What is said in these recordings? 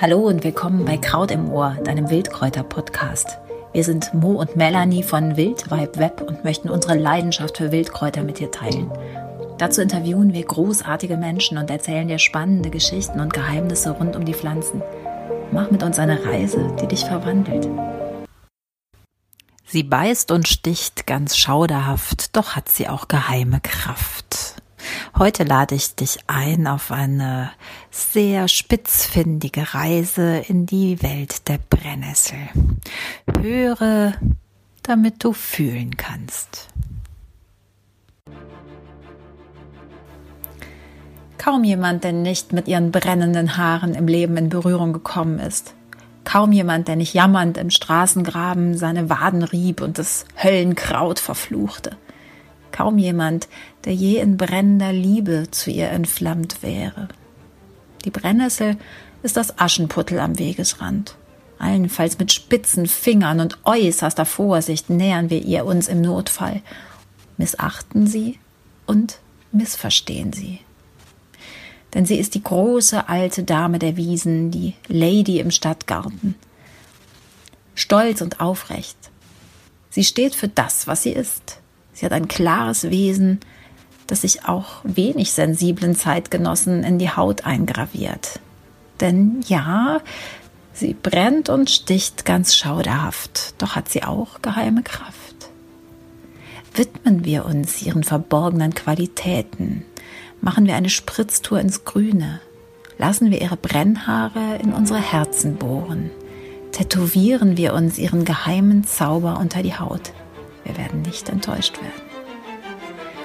Hallo und willkommen bei Kraut im Ohr, deinem Wildkräuter-Podcast. Wir sind Mo und Melanie von Wildvibe Web und möchten unsere Leidenschaft für Wildkräuter mit dir teilen. Dazu interviewen wir großartige Menschen und erzählen dir spannende Geschichten und Geheimnisse rund um die Pflanzen. Mach mit uns eine Reise, die dich verwandelt. Sie beißt und sticht ganz schauderhaft, doch hat sie auch geheime Kraft. Heute lade ich dich ein auf eine sehr spitzfindige Reise in die Welt der Brennnessel. Höre, damit du fühlen kannst. Kaum jemand, der nicht mit ihren brennenden Haaren im Leben in Berührung gekommen ist. Kaum jemand, der nicht jammernd im Straßengraben seine Waden rieb und das Höllenkraut verfluchte kaum jemand, der je in brennender Liebe zu ihr entflammt wäre. Die Brennnessel ist das Aschenputtel am Wegesrand. Allenfalls mit spitzen Fingern und äußerster Vorsicht nähern wir ihr uns im Notfall, missachten sie und missverstehen sie. Denn sie ist die große alte Dame der Wiesen, die Lady im Stadtgarten. Stolz und aufrecht. Sie steht für das, was sie ist, Sie hat ein klares Wesen, das sich auch wenig sensiblen Zeitgenossen in die Haut eingraviert. Denn ja, sie brennt und sticht ganz schauderhaft, doch hat sie auch geheime Kraft. Widmen wir uns ihren verborgenen Qualitäten, machen wir eine Spritztour ins Grüne, lassen wir ihre Brennhaare in unsere Herzen bohren, tätowieren wir uns ihren geheimen Zauber unter die Haut. Wir werden nicht enttäuscht werden.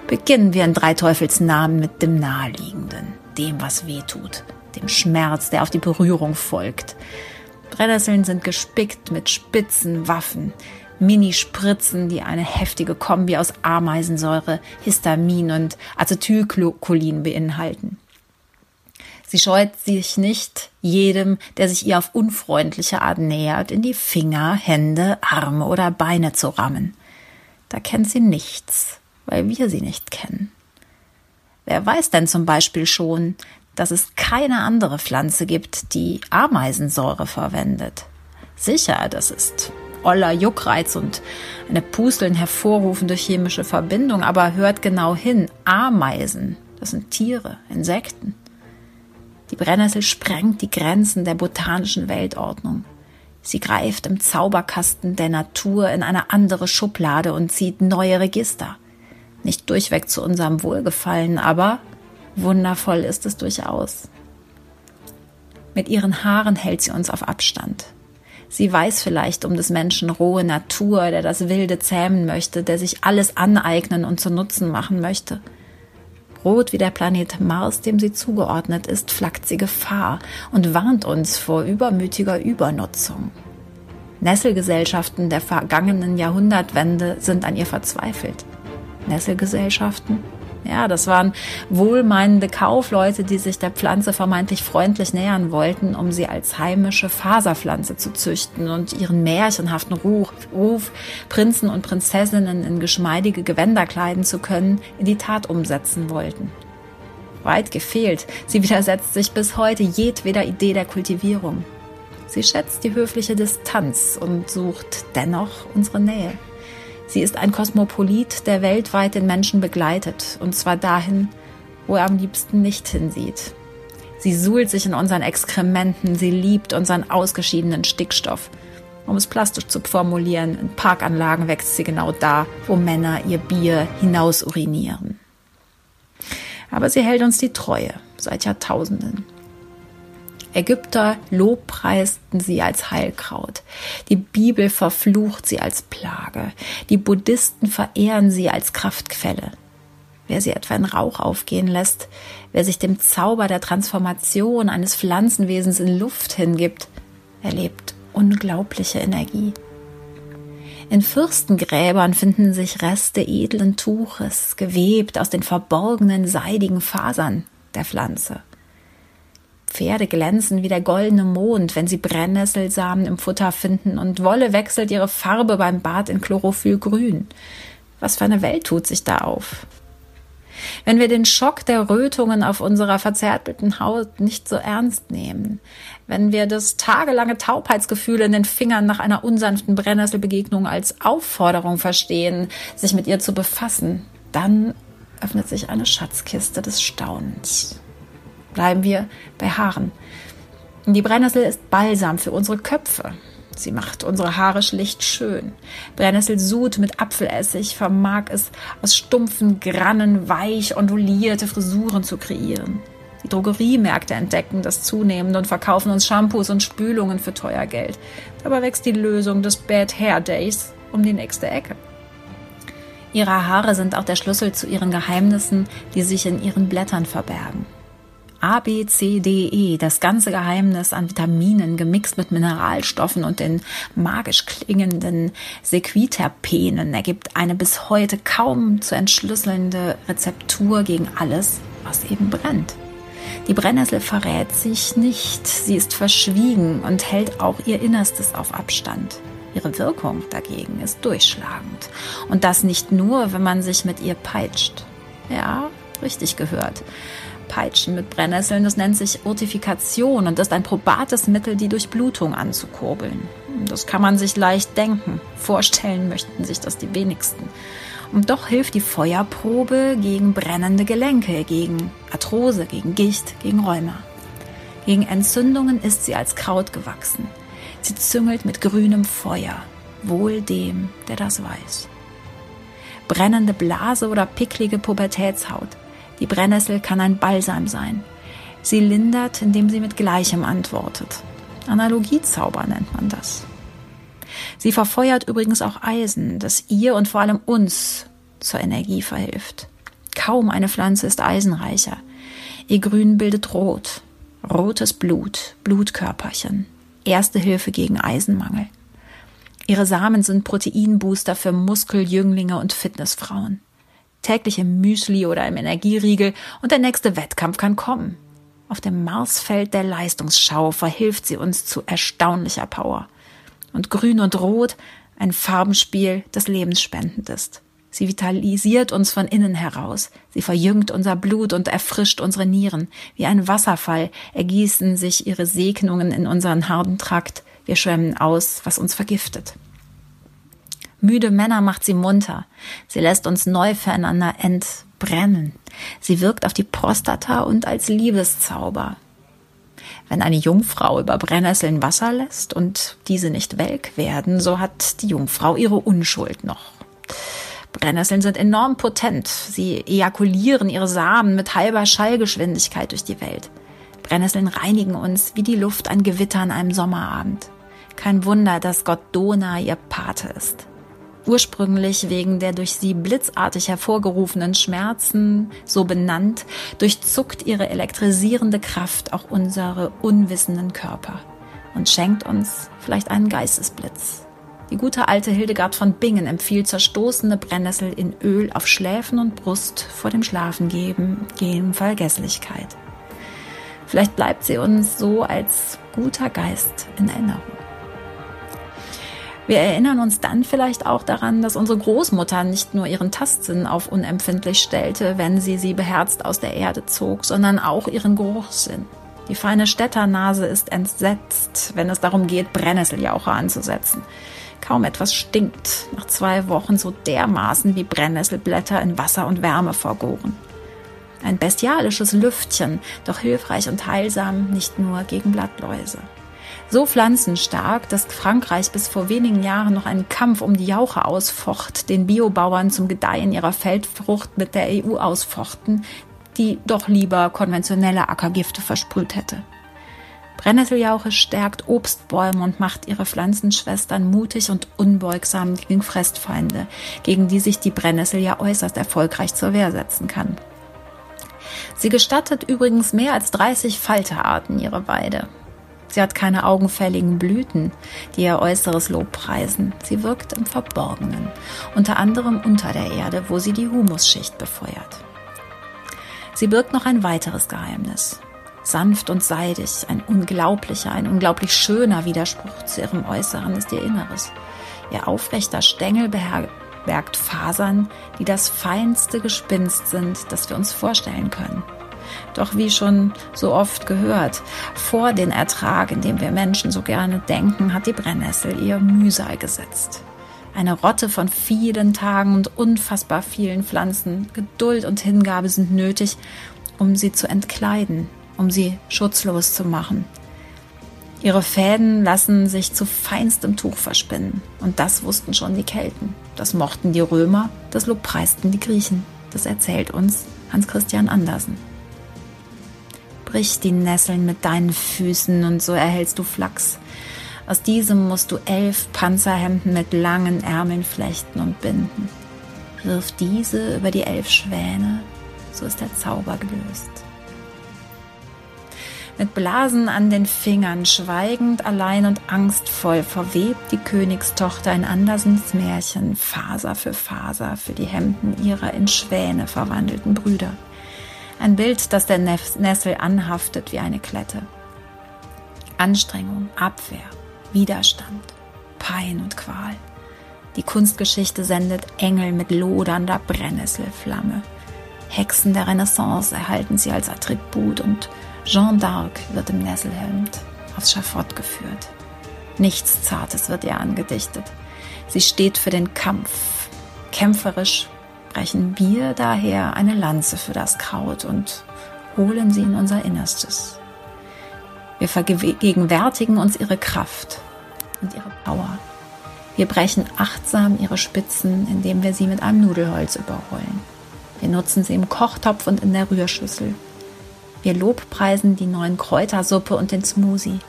Beginnen wir in drei Teufels Namen mit dem Naheliegenden, dem, was weh tut, dem Schmerz, der auf die Berührung folgt. Brennnesseln sind gespickt mit spitzen Waffen, Minispritzen, die eine heftige Kombi aus Ameisensäure, Histamin und Acetylcholin beinhalten. Sie scheut sich nicht, jedem, der sich ihr auf unfreundliche Art nähert, in die Finger, Hände, Arme oder Beine zu rammen. Da kennt sie nichts, weil wir sie nicht kennen. Wer weiß denn zum Beispiel schon, dass es keine andere Pflanze gibt, die Ameisensäure verwendet? Sicher, das ist oller Juckreiz und eine Pusteln hervorrufende chemische Verbindung, aber hört genau hin, Ameisen, das sind Tiere, Insekten. Die Brennnessel sprengt die Grenzen der botanischen Weltordnung. Sie greift im Zauberkasten der Natur in eine andere Schublade und zieht neue Register. Nicht durchweg zu unserem Wohlgefallen, aber wundervoll ist es durchaus. Mit ihren Haaren hält sie uns auf Abstand. Sie weiß vielleicht um des Menschen rohe Natur, der das Wilde zähmen möchte, der sich alles aneignen und zu Nutzen machen möchte – Rot wie der Planet Mars, dem sie zugeordnet ist, flackt sie Gefahr und warnt uns vor übermütiger Übernutzung. Nesselgesellschaften der vergangenen Jahrhundertwende sind an ihr verzweifelt. Nesselgesellschaften? Ja, das waren wohlmeinende Kaufleute, die sich der Pflanze vermeintlich freundlich nähern wollten, um sie als heimische Faserpflanze zu züchten und ihren märchenhaften Ruf, Ruf, Prinzen und Prinzessinnen in geschmeidige Gewänder kleiden zu können, in die Tat umsetzen wollten. Weit gefehlt, sie widersetzt sich bis heute jedweder Idee der Kultivierung. Sie schätzt die höfliche Distanz und sucht dennoch unsere Nähe. Sie ist ein Kosmopolit, der weltweit den Menschen begleitet, und zwar dahin, wo er am liebsten nicht hinsieht. Sie suhlt sich in unseren Exkrementen, sie liebt unseren ausgeschiedenen Stickstoff. Um es plastisch zu formulieren, in Parkanlagen wächst sie genau da, wo Männer ihr Bier hinaus urinieren. Aber sie hält uns die Treue seit Jahrtausenden. Ägypter lobpreisten sie als Heilkraut. Die Bibel verflucht sie als Plage. Die Buddhisten verehren sie als Kraftquelle. Wer sie etwa in Rauch aufgehen lässt, wer sich dem Zauber der Transformation eines Pflanzenwesens in Luft hingibt, erlebt unglaubliche Energie. In Fürstengräbern finden sich Reste edlen Tuches, gewebt aus den verborgenen seidigen Fasern der Pflanze. Pferde glänzen wie der goldene Mond, wenn sie Brennnesselsamen im Futter finden, und Wolle wechselt ihre Farbe beim Bad in Chlorophyllgrün. Was für eine Welt tut sich da auf? Wenn wir den Schock der Rötungen auf unserer verzärtelten Haut nicht so ernst nehmen, wenn wir das tagelange Taubheitsgefühl in den Fingern nach einer unsanften Brennnesselbegegnung als Aufforderung verstehen, sich mit ihr zu befassen, dann öffnet sich eine Schatzkiste des Staunens. Bleiben wir bei Haaren. Die Brennnessel ist Balsam für unsere Köpfe. Sie macht unsere Haare schlicht schön. Brennnesselsud mit Apfelessig vermag es, aus stumpfen Grannen weich ondulierte Frisuren zu kreieren. Die Drogeriemärkte entdecken das zunehmend und verkaufen uns Shampoos und Spülungen für teuer Geld. Dabei wächst die Lösung des Bad Hair Days um die nächste Ecke. Ihre Haare sind auch der Schlüssel zu ihren Geheimnissen, die sich in ihren Blättern verbergen. A, B, C, D, E, das ganze Geheimnis an Vitaminen gemixt mit Mineralstoffen und den magisch klingenden Sequiterpenen ergibt eine bis heute kaum zu entschlüsselnde Rezeptur gegen alles, was eben brennt. Die Brennnessel verrät sich nicht, sie ist verschwiegen und hält auch ihr Innerstes auf Abstand. Ihre Wirkung dagegen ist durchschlagend. Und das nicht nur, wenn man sich mit ihr peitscht. Ja, richtig gehört. Peitschen mit Brennnesseln. Das nennt sich Urtifikation und ist ein probates Mittel, die Durchblutung anzukurbeln. Das kann man sich leicht denken. Vorstellen möchten sich das die wenigsten. Und doch hilft die Feuerprobe gegen brennende Gelenke, gegen Arthrose, gegen Gicht, gegen Rheuma. Gegen Entzündungen ist sie als Kraut gewachsen. Sie züngelt mit grünem Feuer, wohl dem, der das weiß. Brennende Blase oder picklige Pubertätshaut, die Brennnessel kann ein Balsam sein. Sie lindert, indem sie mit Gleichem antwortet. Analogiezauber nennt man das. Sie verfeuert übrigens auch Eisen, das ihr und vor allem uns zur Energie verhilft. Kaum eine Pflanze ist eisenreicher. Ihr Grün bildet Rot. Rotes Blut, Blutkörperchen. Erste Hilfe gegen Eisenmangel. Ihre Samen sind Proteinbooster für Muskeljünglinge und Fitnessfrauen täglich im Müsli oder im Energieriegel und der nächste Wettkampf kann kommen. Auf dem Marsfeld der Leistungsschau verhilft sie uns zu erstaunlicher Power. Und Grün und Rot ein Farbenspiel, das lebensspendend ist. Sie vitalisiert uns von innen heraus. Sie verjüngt unser Blut und erfrischt unsere Nieren. Wie ein Wasserfall ergießen sich ihre Segnungen in unseren harten Trakt. Wir schwemmen aus, was uns vergiftet. Müde Männer macht sie munter. Sie lässt uns neu füreinander entbrennen. Sie wirkt auf die Prostata und als Liebeszauber. Wenn eine Jungfrau über Brennnesseln Wasser lässt und diese nicht welk werden, so hat die Jungfrau ihre Unschuld noch. Brennnesseln sind enorm potent. Sie ejakulieren ihre Samen mit halber Schallgeschwindigkeit durch die Welt. Brennnesseln reinigen uns wie die Luft ein Gewitter an einem Sommerabend. Kein Wunder, dass Gott Dona ihr Pate ist ursprünglich wegen der durch sie blitzartig hervorgerufenen Schmerzen so benannt, durchzuckt ihre elektrisierende Kraft auch unsere unwissenden Körper und schenkt uns vielleicht einen Geistesblitz. Die gute alte Hildegard von Bingen empfiehlt zerstoßene Brennnessel in Öl auf Schläfen und Brust vor dem Schlafengeben gegen Vergesslichkeit. Vielleicht bleibt sie uns so als guter Geist in Erinnerung. Wir erinnern uns dann vielleicht auch daran, dass unsere Großmutter nicht nur ihren Tastsinn auf unempfindlich stellte, wenn sie sie beherzt aus der Erde zog, sondern auch ihren Geruchssinn. Die feine Städternase ist entsetzt, wenn es darum geht, Brennnesseljauche anzusetzen. Kaum etwas stinkt nach zwei Wochen so dermaßen wie Brennnesselblätter in Wasser und Wärme vergoren. Ein bestialisches Lüftchen, doch hilfreich und heilsam nicht nur gegen Blattläuse so pflanzenstark, dass Frankreich bis vor wenigen Jahren noch einen Kampf um die Jauche ausfocht, den Biobauern zum Gedeihen ihrer Feldfrucht mit der EU ausfochten, die doch lieber konventionelle Ackergifte versprüht hätte. Brennnesseljauche stärkt Obstbäume und macht ihre Pflanzenschwestern mutig und unbeugsam gegen Fressfeinde, gegen die sich die Brennnessel ja äußerst erfolgreich zur Wehr setzen kann. Sie gestattet übrigens mehr als 30 Falterarten ihre Weide. Sie hat keine augenfälligen Blüten, die ihr äußeres Lob preisen. Sie wirkt im Verborgenen, unter anderem unter der Erde, wo sie die Humusschicht befeuert. Sie birgt noch ein weiteres Geheimnis. Sanft und seidig, ein unglaublicher, ein unglaublich schöner Widerspruch zu ihrem Äußeren ist ihr Inneres. Ihr aufrechter Stängel bergt Fasern, die das feinste Gespinst sind, das wir uns vorstellen können. Doch wie schon so oft gehört, vor den Ertrag, in dem wir Menschen so gerne denken, hat die Brennnessel ihr Mühsal gesetzt. Eine Rotte von vielen Tagen und unfassbar vielen Pflanzen. Geduld und Hingabe sind nötig, um sie zu entkleiden, um sie schutzlos zu machen. Ihre Fäden lassen sich zu feinstem Tuch verspinnen. Und das wussten schon die Kelten. Das mochten die Römer, das lobpreisten die Griechen. Das erzählt uns Hans Christian Andersen. Brich die Nesseln mit deinen Füßen und so erhältst du Flachs. Aus diesem musst du elf Panzerhemden mit langen Ärmeln flechten und binden. Wirf diese über die elf Schwäne, so ist der Zauber gelöst. Mit Blasen an den Fingern, schweigend, allein und angstvoll, verwebt die Königstochter in Andersens Märchen Faser für Faser für die Hemden ihrer in Schwäne verwandelten Brüder. Ein Bild, das der Nessel anhaftet wie eine Klette. Anstrengung, Abwehr, Widerstand, Pein und Qual. Die Kunstgeschichte sendet Engel mit lodernder Brennnesselflamme. Hexen der Renaissance erhalten sie als Attribut und Jeanne d'Arc wird im Nesselhemd aufs Schafott geführt. Nichts Zartes wird ihr angedichtet. Sie steht für den Kampf. Kämpferisch brechen wir daher eine Lanze für das Kraut und holen sie in unser Innerstes. Wir vergegenwärtigen uns ihre Kraft und ihre Power. Wir brechen achtsam ihre Spitzen, indem wir sie mit einem Nudelholz überrollen. Wir nutzen sie im Kochtopf und in der Rührschüssel. Wir lobpreisen die neuen Kräutersuppe und den Smoothie.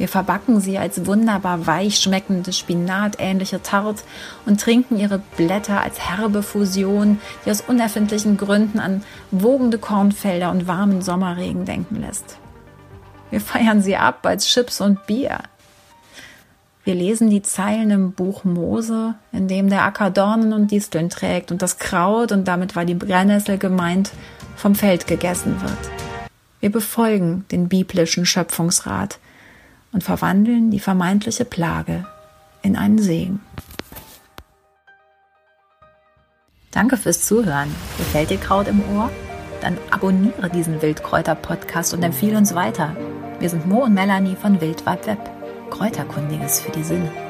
Wir verbacken sie als wunderbar weich schmeckende spinatähnliche Tart und trinken ihre Blätter als herbe Fusion, die aus unerfindlichen Gründen an wogende Kornfelder und warmen Sommerregen denken lässt. Wir feiern sie ab als Chips und Bier. Wir lesen die Zeilen im Buch Mose, in dem der Acker Dornen und Disteln trägt und das Kraut, und damit war die Brennnessel gemeint, vom Feld gegessen wird. Wir befolgen den biblischen Schöpfungsrat und verwandeln die vermeintliche Plage in einen Segen. Danke fürs Zuhören. Gefällt dir Kraut im Ohr? Dann abonniere diesen Wildkräuter-Podcast und empfehle uns weiter. Wir sind Mo und Melanie von Wildwald Web. Kräuterkundiges für die Sinne.